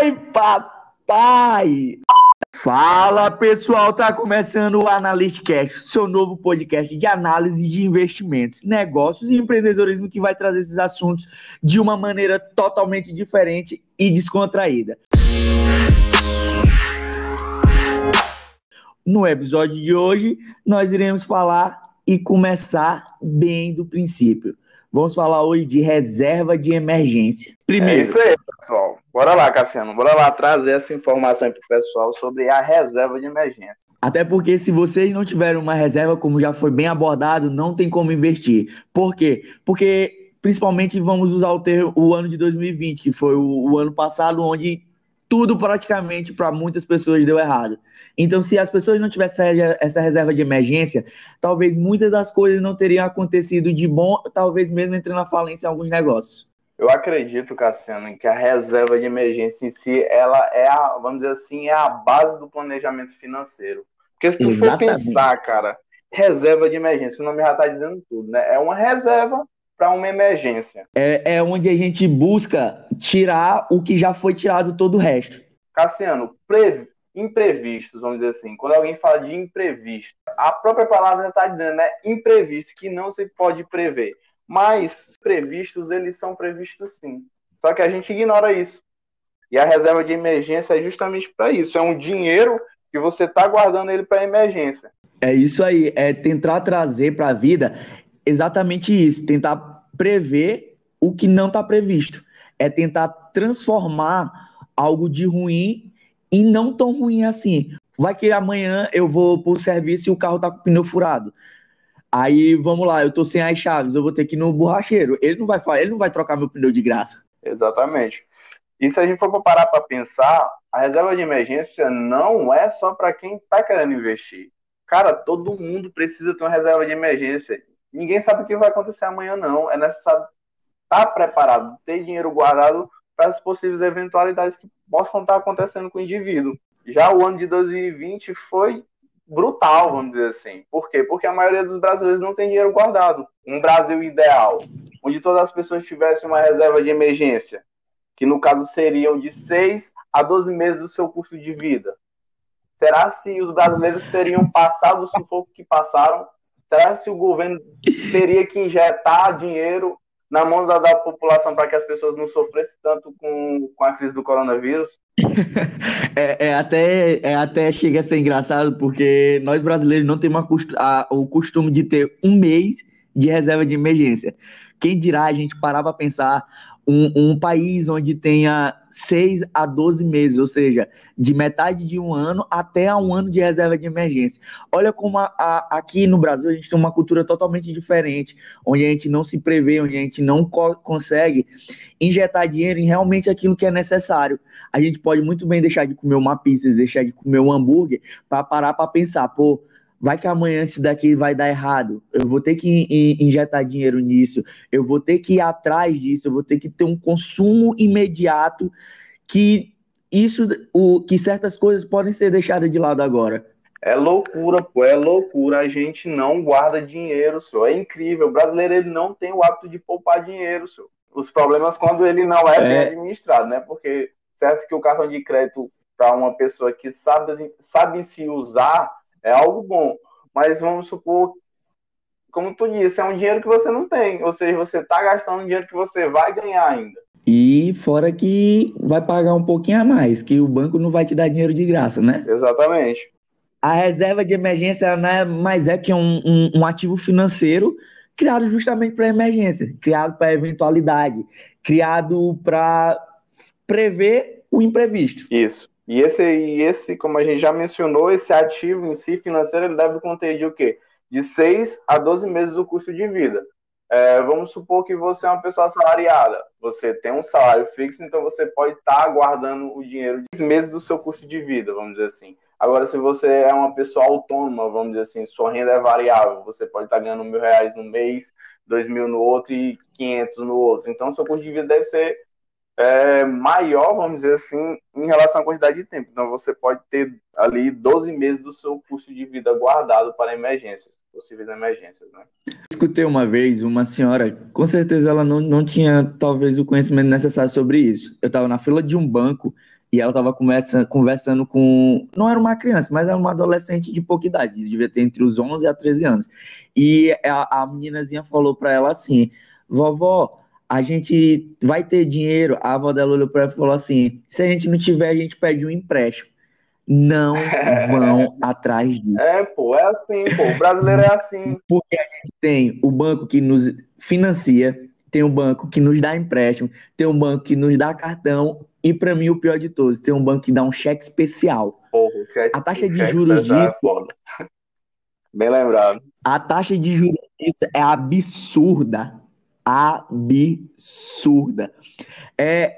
Ai, papai! Fala pessoal, tá começando o Analystcast, seu novo podcast de análise de investimentos, negócios e empreendedorismo que vai trazer esses assuntos de uma maneira totalmente diferente e descontraída. No episódio de hoje, nós iremos falar e começar bem do princípio. Vamos falar hoje de reserva de emergência. Primeiro. É isso aí, pessoal. Bora lá, Cassiano. Bora lá trazer essa informação para o pessoal sobre a reserva de emergência. Até porque se vocês não tiverem uma reserva, como já foi bem abordado, não tem como investir. Por quê? Porque principalmente vamos usar o termo o ano de 2020, que foi o, o ano passado, onde tudo praticamente para muitas pessoas deu errado. Então, se as pessoas não tivessem essa reserva de emergência, talvez muitas das coisas não teriam acontecido de bom, talvez mesmo entrando na falência em alguns negócios. Eu acredito, Cassiano, que a reserva de emergência em si, ela é a, vamos dizer assim, é a base do planejamento financeiro. Porque se tu Exatamente. for pensar, cara, reserva de emergência, o nome já está dizendo tudo, né? É uma reserva para uma emergência. É, é onde a gente busca tirar o que já foi tirado todo o resto. Cassiano, pre... imprevistos, vamos dizer assim. Quando alguém fala de imprevisto, a própria palavra está dizendo, né? Imprevisto, que não se pode prever. Mas previstos, eles são previstos sim. Só que a gente ignora isso. E a reserva de emergência é justamente para isso. É um dinheiro que você está guardando ele para emergência. É isso aí. É tentar trazer para a vida exatamente isso, tentar prever o que não está previsto. É tentar transformar algo de ruim em não tão ruim assim. Vai que amanhã eu vou para o serviço e o carro está com o pneu furado. Aí, vamos lá, eu tô sem as chaves, eu vou ter que ir no borracheiro. Ele não vai ele não vai trocar meu pneu de graça. Exatamente. E se a gente for parar para pensar, a reserva de emergência não é só para quem está querendo investir. Cara, todo mundo precisa ter uma reserva de emergência. Ninguém sabe o que vai acontecer amanhã, não. É necessário estar preparado, ter dinheiro guardado para as possíveis eventualidades que possam estar acontecendo com o indivíduo. Já o ano de 2020 foi brutal, vamos dizer assim. Por quê? Porque a maioria dos brasileiros não tem dinheiro guardado. Um Brasil ideal, onde todas as pessoas tivessem uma reserva de emergência, que no caso seriam de 6 a 12 meses do seu custo de vida. Será se os brasileiros teriam passado o sufoco que passaram Será que o governo teria que injetar dinheiro na mão da, da população para que as pessoas não sofressem tanto com, com a crise do coronavírus? é, é, até, é até chega a ser engraçado, porque nós brasileiros não temos a, o costume de ter um mês de reserva de emergência. Quem dirá a gente parar para pensar um, um, país onde tenha 6 a 12 meses, ou seja, de metade de um ano até a um ano de reserva de emergência. Olha como a, a, aqui no Brasil a gente tem uma cultura totalmente diferente, onde a gente não se prevê, onde a gente não co consegue injetar dinheiro em realmente aquilo que é necessário. A gente pode muito bem deixar de comer uma pizza, deixar de comer um hambúrguer, para parar para pensar, pô, vai que amanhã isso daqui vai dar errado. Eu vou ter que injetar dinheiro nisso, eu vou ter que ir atrás disso, eu vou ter que ter um consumo imediato que isso, o, que certas coisas podem ser deixadas de lado agora. É loucura, pô, é loucura. A gente não guarda dinheiro, senhor. É incrível. O brasileiro ele não tem o hábito de poupar dinheiro, senhor. Os problemas quando ele não é, é. bem administrado, né? Porque certo que o cartão de crédito para uma pessoa que sabe, sabe se usar, é algo bom. Mas vamos supor, como tu disse, é um dinheiro que você não tem. Ou seja, você está gastando um dinheiro que você vai ganhar ainda. E fora que vai pagar um pouquinho a mais, que o banco não vai te dar dinheiro de graça, né? Exatamente. A reserva de emergência é mais é que um, um, um ativo financeiro criado justamente para emergência, criado para eventualidade, criado para prever o imprevisto. Isso. E esse, e esse, como a gente já mencionou, esse ativo em si financeiro, ele deve conter de o quê? De 6 a 12 meses do custo de vida. É, vamos supor que você é uma pessoa assalariada. Você tem um salário fixo, então você pode estar tá guardando o dinheiro de meses do seu custo de vida, vamos dizer assim. Agora, se você é uma pessoa autônoma, vamos dizer assim, sua renda é variável, você pode estar tá ganhando mil reais no mês, dois mil no outro e quinhentos no outro. Então, seu custo de vida deve ser é, maior, vamos dizer assim, em relação à quantidade de tempo. Então, você pode ter ali 12 meses do seu custo de vida guardado para emergências, possíveis emergências, né? Escutei uma vez uma senhora, com certeza ela não, não tinha talvez o conhecimento necessário sobre isso. Eu estava na fila de um banco e ela estava conversando, com. Não era uma criança, mas era uma adolescente de pouca idade, devia ter entre os 11 a 13 anos. E a, a meninazinha falou para ela assim: Vovó, a gente vai ter dinheiro. A avó dela olhou para ela e falou assim: Se a gente não tiver, a gente pede um empréstimo. Não vão atrás disso. É, pô, é assim, pô. O brasileiro é assim. Porque a gente tem o banco que nos financia, tem um banco que nos dá empréstimo, tem um banco que nos dá cartão e para mim, o pior de todos, tem um banco que dá um cheque especial. Porra, cheque, a taxa de juros é disso. É Bem lembrado. A taxa de juros disso é absurda. Absurda. É,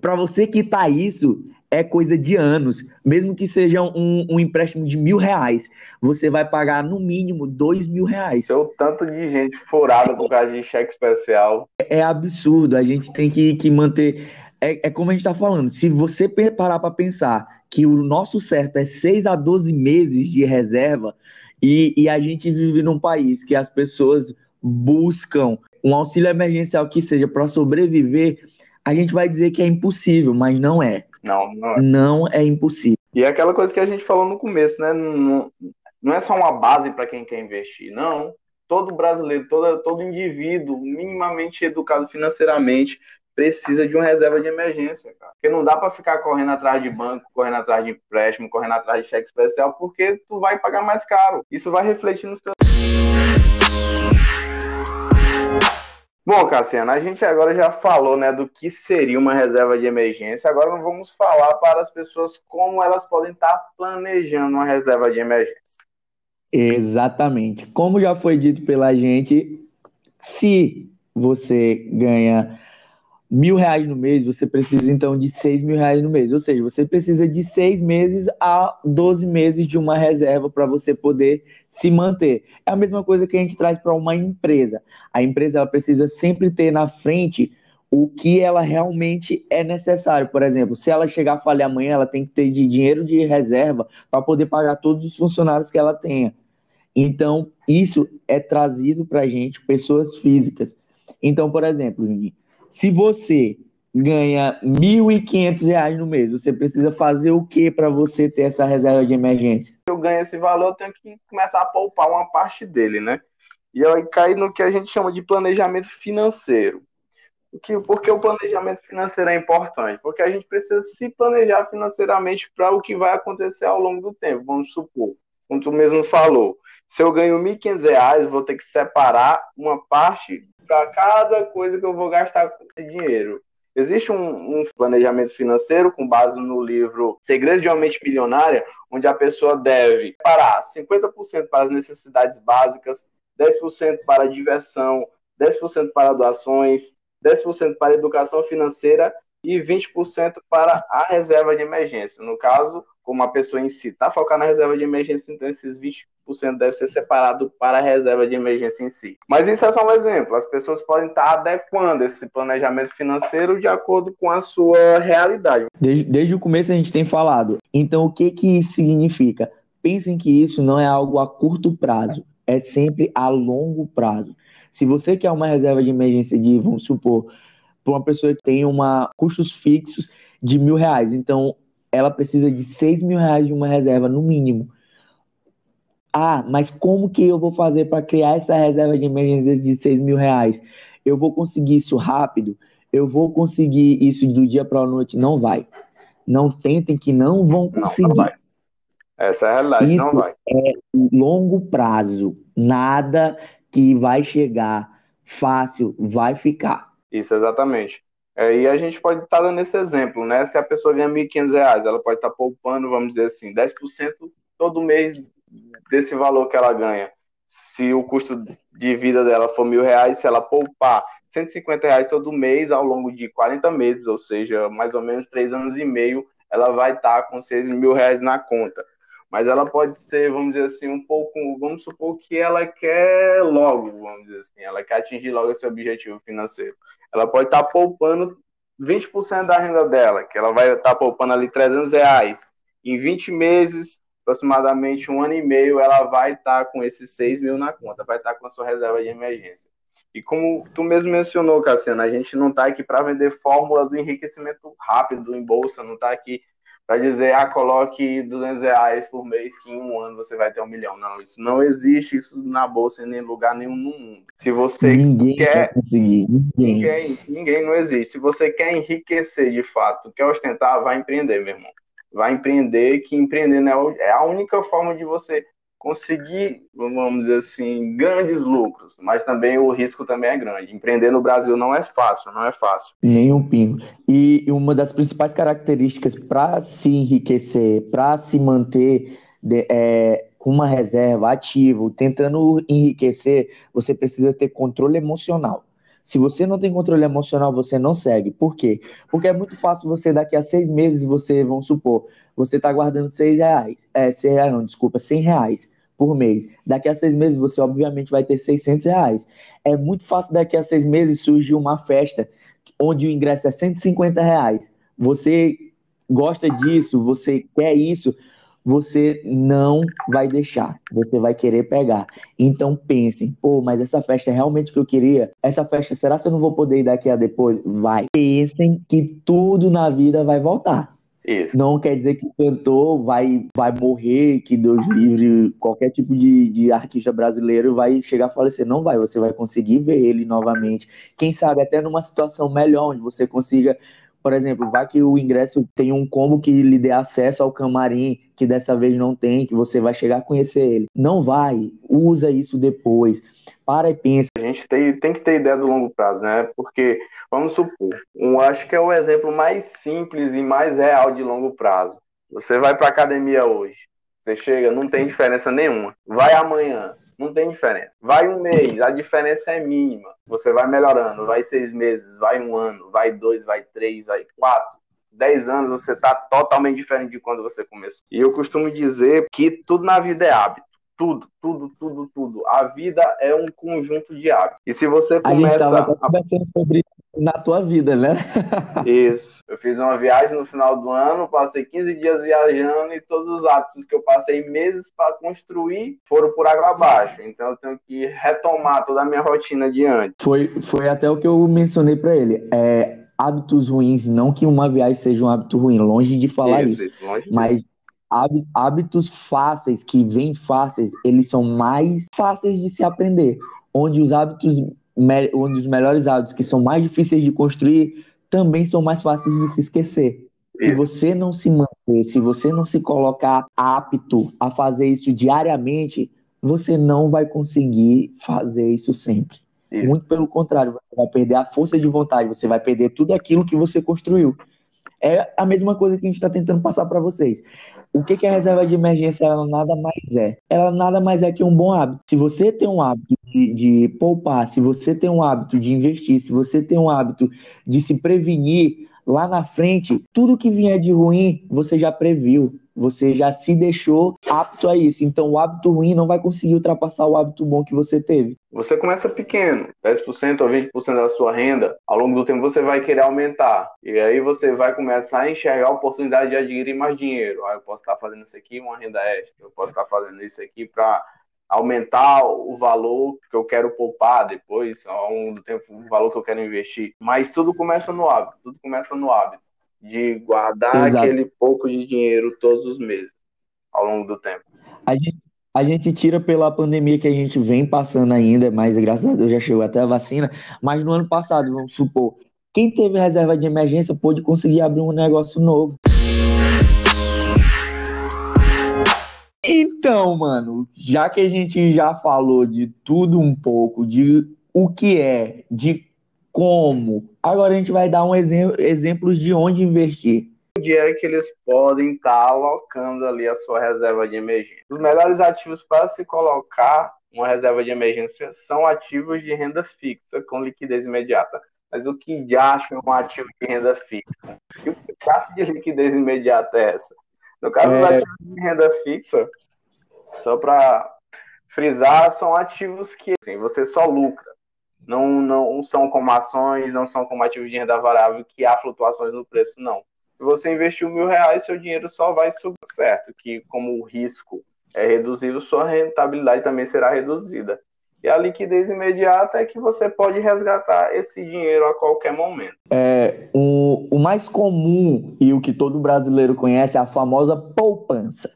para você quitar isso, é coisa de anos. Mesmo que seja um, um, empréstimo de mil reais, você vai pagar no mínimo dois mil reais. Seu tanto de gente furada por causa de cheque especial. É, é absurdo. A gente tem que, que manter é, é como a gente está falando, se você parar para pensar que o nosso certo é 6 a 12 meses de reserva, e, e a gente vive num país que as pessoas buscam um auxílio emergencial que seja para sobreviver, a gente vai dizer que é impossível, mas não é. Não, não é. Não é impossível. E é aquela coisa que a gente falou no começo, né? Não, não é só uma base para quem quer investir, não. Todo brasileiro, todo, todo indivíduo minimamente educado financeiramente precisa de uma reserva de emergência, cara. Porque não dá para ficar correndo atrás de banco, correndo atrás de empréstimo, correndo atrás de cheque especial, porque tu vai pagar mais caro. Isso vai refletir nos teus. Bom, Cassiano, a gente agora já falou né, do que seria uma reserva de emergência. Agora vamos falar para as pessoas como elas podem estar planejando uma reserva de emergência. Exatamente. Como já foi dito pela gente, se você ganha mil reais no mês, você precisa então de seis mil reais no mês. Ou seja, você precisa de seis meses a 12 meses de uma reserva para você poder se manter. É a mesma coisa que a gente traz para uma empresa. A empresa ela precisa sempre ter na frente o que ela realmente é necessário. Por exemplo, se ela chegar a falhar amanhã, ela tem que ter de dinheiro de reserva para poder pagar todos os funcionários que ela tenha. Então, isso é trazido para a gente, pessoas físicas. Então, por exemplo, se você ganha R$ 1.500 no mês, você precisa fazer o que para você ter essa reserva de emergência? Se eu ganho esse valor, eu tenho que começar a poupar uma parte dele, né? E aí cai no que a gente chama de planejamento financeiro. Que o planejamento financeiro é importante? Porque a gente precisa se planejar financeiramente para o que vai acontecer ao longo do tempo. Vamos supor, como tu mesmo falou, se eu ganho R$ 1.500, vou ter que separar uma parte para cada coisa que eu vou gastar com esse dinheiro. Existe um, um, planejamento financeiro com base no livro Segredos de uma Mente Milionária, onde a pessoa deve parar 50% para as necessidades básicas, 10% para diversão, 10% para doações, 10% para educação financeira e 20% para a reserva de emergência. No caso, como a pessoa em si está focada na reserva de emergência, então esses 20% deve ser separado para a reserva de emergência em si. Mas isso é só um exemplo. As pessoas podem estar adequando esse planejamento financeiro de acordo com a sua realidade. Desde, desde o começo a gente tem falado. Então, o que, que isso significa? Pensem que isso não é algo a curto prazo, é sempre a longo prazo. Se você quer uma reserva de emergência de, vamos supor, para uma pessoa que tem uma custos fixos de mil reais, então ela precisa de 6 mil reais de uma reserva, no mínimo. Ah, mas como que eu vou fazer para criar essa reserva de emergência de 6 mil reais? Eu vou conseguir isso rápido? Eu vou conseguir isso do dia para a noite? Não vai. Não tentem que não vão conseguir. Não, não vai. Essa é a realidade, isso não vai. É longo prazo. Nada que vai chegar fácil vai ficar. Isso, exatamente. É, e a gente pode estar tá dando esse exemplo, né? Se a pessoa ganha R$ 1.500, ela pode estar tá poupando, vamos dizer assim, 10% todo mês desse valor que ela ganha. Se o custo de vida dela for mil reais, se ela poupar 150 reais todo mês ao longo de 40 meses, ou seja, mais ou menos 3 anos e meio, ela vai estar tá com 6 mil reais na conta. Mas ela pode ser, vamos dizer assim, um pouco, vamos supor que ela quer logo, vamos dizer assim, ela quer atingir logo esse objetivo financeiro ela pode estar tá poupando 20% da renda dela, que ela vai estar tá poupando ali 300 reais. Em 20 meses, aproximadamente um ano e meio, ela vai estar tá com esses 6 mil na conta, vai estar tá com a sua reserva de emergência. E como tu mesmo mencionou, Cassiano, a gente não está aqui para vender fórmula do enriquecimento rápido em bolsa, não está aqui para dizer, ah, coloque 200 reais por mês que em um ano você vai ter um milhão. Não, isso não existe isso na bolsa em nem lugar nenhum no mundo. Se você Ninguém quer conseguir. Ninguém. Ninguém, ninguém não existe. Se você quer enriquecer de fato, quer ostentar, vai empreender, meu irmão. Vai empreender, que empreendendo é a única forma de você conseguir, vamos dizer assim, grandes lucros, mas também o risco também é grande. Empreender no Brasil não é fácil, não é fácil. Nem um pingo. E uma das principais características para se enriquecer, para se manter de, é, com uma reserva ativo, tentando enriquecer, você precisa ter controle emocional. Se você não tem controle emocional, você não segue. Por quê? Porque é muito fácil você, daqui a seis meses, você, vamos supor, você está guardando seis reais. É, seis reais, não, desculpa, cem reais por mês. Daqui a seis meses, você obviamente vai ter 600 reais. É muito fácil daqui a seis meses surgir uma festa onde o ingresso é 150 reais. Você gosta disso, você quer isso, você não vai deixar, você vai querer pegar. Então pensem, pô, mas essa festa é realmente o que eu queria? Essa festa, será que eu não vou poder ir daqui a depois? Vai. Pensem que tudo na vida vai voltar. Isso. Não quer dizer que o cantor vai, vai morrer, que Deus livre, qualquer tipo de, de artista brasileiro vai chegar a falecer. Não vai, você vai conseguir ver ele novamente. Quem sabe até numa situação melhor, onde você consiga por exemplo, vai que o ingresso tem um combo que lhe dê acesso ao camarim, que dessa vez não tem, que você vai chegar a conhecer ele. Não vai, usa isso depois. Para e pensa. A gente tem, tem que ter ideia do longo prazo, né? Porque, vamos supor, um, acho que é o exemplo mais simples e mais real de longo prazo. Você vai para academia hoje, você chega, não tem diferença nenhuma. Vai amanhã, não tem diferença. Vai um mês, a diferença é mínima. Você vai melhorando, vai seis meses, vai um ano, vai dois, vai três, vai quatro. Dez anos você está totalmente diferente de quando você começou. E eu costumo dizer que tudo na vida é hábito. Tudo, tudo, tudo, tudo. A vida é um conjunto de hábitos. E se você começa. A gente conversando sobre na tua vida, né? Isso. Eu fiz uma viagem no final do ano, passei 15 dias viajando e todos os hábitos que eu passei meses para construir foram por água abaixo. Então eu tenho que retomar toda a minha rotina adiante. Foi, foi até o que eu mencionei para ele. É, hábitos ruins, não que uma viagem seja um hábito ruim, longe de falar isso. isso, isso longe mas disso hábitos fáceis, que vêm fáceis, eles são mais fáceis de se aprender. Onde os hábitos, onde os melhores hábitos, que são mais difíceis de construir, também são mais fáceis de se esquecer. Se você não se manter, se você não se colocar apto a fazer isso diariamente, você não vai conseguir fazer isso sempre. Isso. Muito pelo contrário, você vai perder a força de vontade, você vai perder tudo aquilo que você construiu. É a mesma coisa que a gente está tentando passar para vocês. O que, que a reserva de emergência ela nada mais é? Ela nada mais é que um bom hábito. Se você tem um hábito de, de poupar, se você tem um hábito de investir, se você tem um hábito de se prevenir, lá na frente, tudo que vier de ruim, você já previu. Você já se deixou apto a isso. Então, o hábito ruim não vai conseguir ultrapassar o hábito bom que você teve. Você começa pequeno, 10% ou 20% da sua renda. Ao longo do tempo, você vai querer aumentar. E aí, você vai começar a enxergar a oportunidade de adquirir mais dinheiro. Ah, eu posso estar fazendo isso aqui, uma renda extra. Eu posso estar fazendo isso aqui para aumentar o valor que eu quero poupar depois, ao longo do tempo, o valor que eu quero investir. Mas tudo começa no hábito, tudo começa no hábito de guardar Exato. aquele pouco de dinheiro todos os meses, ao longo do tempo. A gente, a gente tira pela pandemia que a gente vem passando ainda, mas graças a Deus já chegou até a vacina, mas no ano passado, vamos supor, quem teve reserva de emergência pôde conseguir abrir um negócio novo. Então, mano, já que a gente já falou de tudo um pouco, de o que é, de como, agora a gente vai dar um exemplo, exemplos de onde investir. Onde é que eles podem estar tá alocando ali a sua reserva de emergência? Os melhores ativos para se colocar uma reserva de emergência são ativos de renda fixa com liquidez imediata. Mas o que já acha um ativo de renda fixa? E o que acha de liquidez imediata é essa? No caso é... dos ativos de renda fixa, só para frisar, são ativos que assim, você só lucra. Não, não são como ações, não são como ativos de renda variável que há flutuações no preço, não. Se você investiu mil reais, seu dinheiro só vai subir, certo? Que como o risco é reduzido, sua rentabilidade também será reduzida. E a liquidez imediata é que você pode resgatar esse dinheiro a qualquer momento. É, o, o mais comum e o que todo brasileiro conhece é a famosa poupança.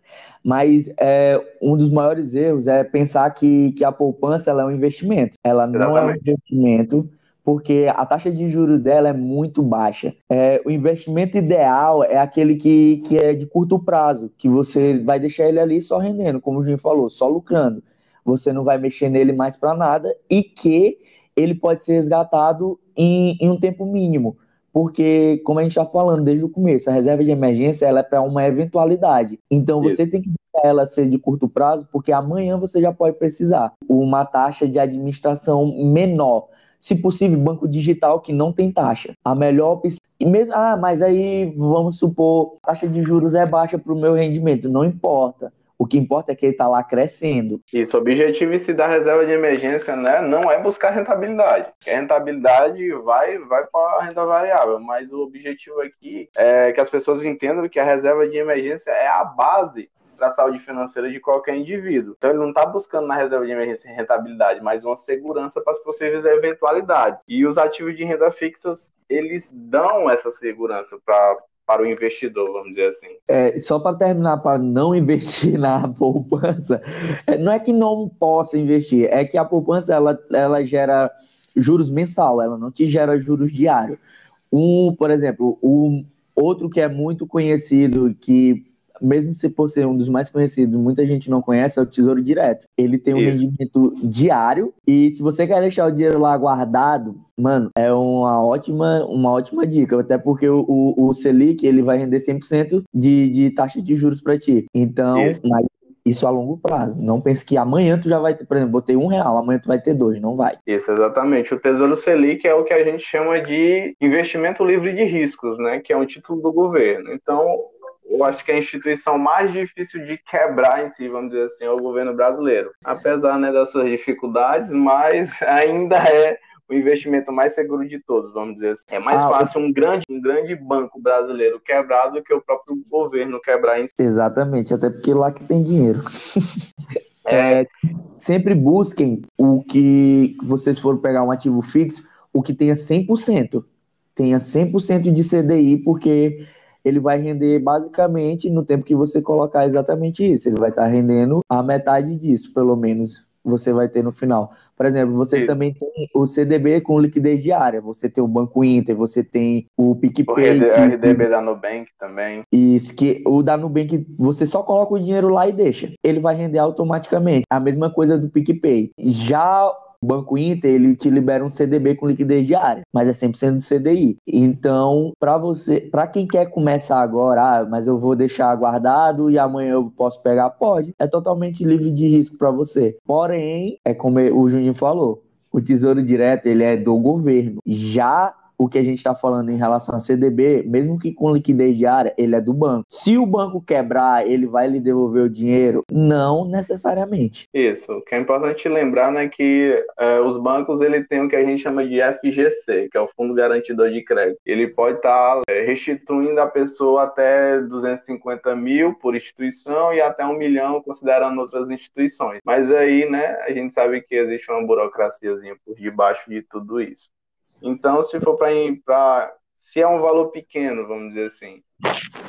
Mas é, um dos maiores erros é pensar que, que a poupança é um investimento. Ela não Exatamente. é um investimento porque a taxa de juros dela é muito baixa. É, o investimento ideal é aquele que, que é de curto prazo, que você vai deixar ele ali só rendendo, como o Júnior falou, só lucrando. Você não vai mexer nele mais para nada e que ele pode ser resgatado em, em um tempo mínimo porque, como a gente está falando desde o começo, a reserva de emergência ela é para uma eventualidade. Então, você Isso. tem que deixar ela ser de curto prazo, porque amanhã você já pode precisar. Uma taxa de administração menor se possível, banco digital que não tem taxa. A melhor opção. Mesmo, ah, mas aí vamos supor, a taxa de juros é baixa para o meu rendimento. Não importa. O que importa é que ele está lá crescendo. Isso, o objetivo se da reserva de emergência né, não é buscar rentabilidade. A rentabilidade vai, vai para a renda variável, mas o objetivo aqui é que as pessoas entendam que a reserva de emergência é a base para a saúde financeira de qualquer indivíduo. Então ele não está buscando na reserva de emergência rentabilidade, mas uma segurança para as possíveis eventualidades. E os ativos de renda fixas, eles dão essa segurança para para o investidor, vamos dizer assim. É, só para terminar, para não investir na poupança, é, não é que não possa investir, é que a poupança ela, ela gera juros mensal, ela não te gera juros diários. Um, por exemplo, um outro que é muito conhecido, que mesmo se por ser um dos mais conhecidos, muita gente não conhece, é o Tesouro Direto. Ele tem um Isso. rendimento diário e se você quer deixar o dinheiro lá guardado, mano, é uma ótima, uma ótima dica, até porque o, o, o Selic, ele vai render 100% de, de taxa de juros para ti. Então, Isso. Mas isso a longo prazo. Não pense que amanhã tu já vai ter, por exemplo, botei um real, amanhã tu vai ter dois, não vai. Isso, exatamente. O Tesouro Selic é o que a gente chama de investimento livre de riscos, né? Que é um título do governo. Então, eu acho que a instituição mais difícil de quebrar em si, vamos dizer assim, é o governo brasileiro. Apesar né, das suas dificuldades, mas ainda é o investimento mais seguro de todos, vamos dizer assim. É mais ah, fácil um grande, um grande banco brasileiro quebrar do que o próprio governo quebrar em si. Exatamente, até porque lá que tem dinheiro. É. é, sempre busquem o que vocês forem pegar um ativo fixo, o que tenha 100%. Tenha 100% de CDI, porque ele vai render basicamente no tempo que você colocar exatamente isso. Ele vai estar rendendo a metade disso, pelo menos, você vai ter no final. Por exemplo, você Sim. também tem o CDB com liquidez diária, você tem o Banco Inter, você tem o PicPay. O RDB da Nubank também. Isso, que o da Nubank, você só coloca o dinheiro lá e deixa. Ele vai render automaticamente. A mesma coisa do PicPay. Já o Banco Inter, ele te libera um CDB com liquidez diária, mas é 100% do CDI. Então, para você, para quem quer começar agora, ah, mas eu vou deixar guardado e amanhã eu posso pegar, pode. É totalmente livre de risco para você. Porém, é como o Juninho falou, o Tesouro Direto, ele é do governo. Já o que a gente está falando em relação a CDB, mesmo que com liquidez diária, ele é do banco. Se o banco quebrar, ele vai lhe devolver o dinheiro? Não necessariamente. Isso. O que é importante lembrar né, que é, os bancos ele tem o que a gente chama de FGC, que é o Fundo Garantidor de Crédito. Ele pode estar tá, é, restituindo a pessoa até 250 mil por instituição e até um milhão considerando outras instituições. Mas aí, né, a gente sabe que existe uma burocraciazinha por debaixo de tudo isso. Então, se for para. Se é um valor pequeno, vamos dizer assim,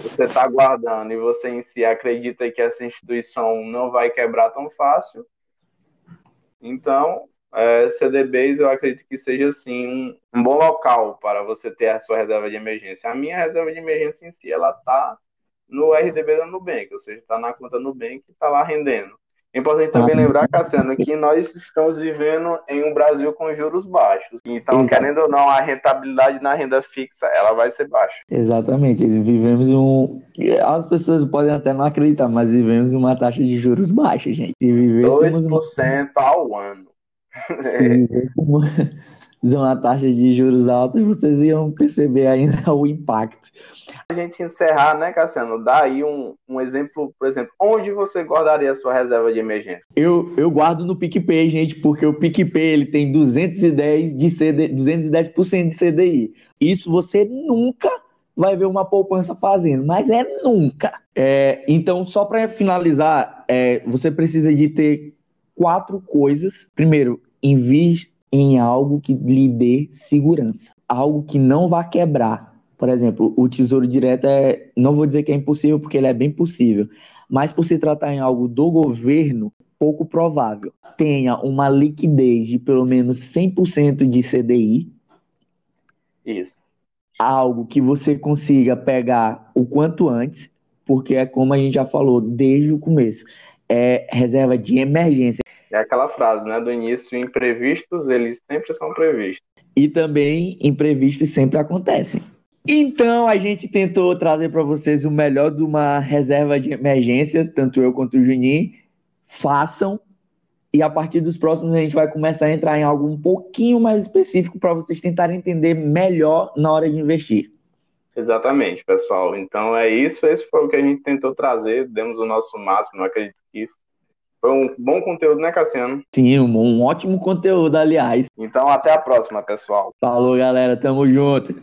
você está guardando e você em si acredita que essa instituição não vai quebrar tão fácil, então é, CDBs eu acredito que seja assim um, um, bom local para você ter a sua reserva de emergência. A minha reserva de emergência em si ela está no RDB da Nubank, ou seja, está na conta Nubank e está lá rendendo. É importante também lembrar, Cassiano, que nós estamos vivendo em um Brasil com juros baixos. Então, querendo ou não, a rentabilidade na renda fixa ela vai ser baixa. Exatamente. Vivemos um. As pessoas podem até não acreditar, mas vivemos uma taxa de juros baixa, gente. Se vivêssemos 2% ao ano. Se uma taxa de juros alta, vocês iam perceber ainda o impacto. A gente encerrar, né, Cassiano? Dá aí um, um exemplo, por exemplo, onde você guardaria a sua reserva de emergência? Eu, eu guardo no PicPay, gente, porque o PicPay ele tem 210 de CD, 210% de CDI. Isso você nunca vai ver uma poupança fazendo, mas é nunca. É, então, só para finalizar, é, você precisa de ter quatro coisas. Primeiro, invista em algo que lhe dê segurança, algo que não vá quebrar. Por exemplo, o tesouro direto é, não vou dizer que é impossível, porque ele é bem possível, mas por se tratar em algo do governo, pouco provável. Tenha uma liquidez de pelo menos 100% de CDI. Isso. Algo que você consiga pegar o quanto antes, porque é como a gente já falou desde o começo, é reserva de emergência. É aquela frase, né, do início, imprevistos, eles sempre são previstos. E também imprevistos sempre acontecem. Então a gente tentou trazer para vocês o melhor de uma reserva de emergência, tanto eu quanto o Juninho. Façam e a partir dos próximos a gente vai começar a entrar em algo um pouquinho mais específico para vocês tentarem entender melhor na hora de investir. Exatamente, pessoal. Então é isso. Esse foi o que a gente tentou trazer. Demos o nosso máximo. Não acredito que isso foi um bom conteúdo, né, Cassiano? Sim, um, ótimo conteúdo, aliás. Então até a próxima, pessoal. Falou, galera. Tamo junto.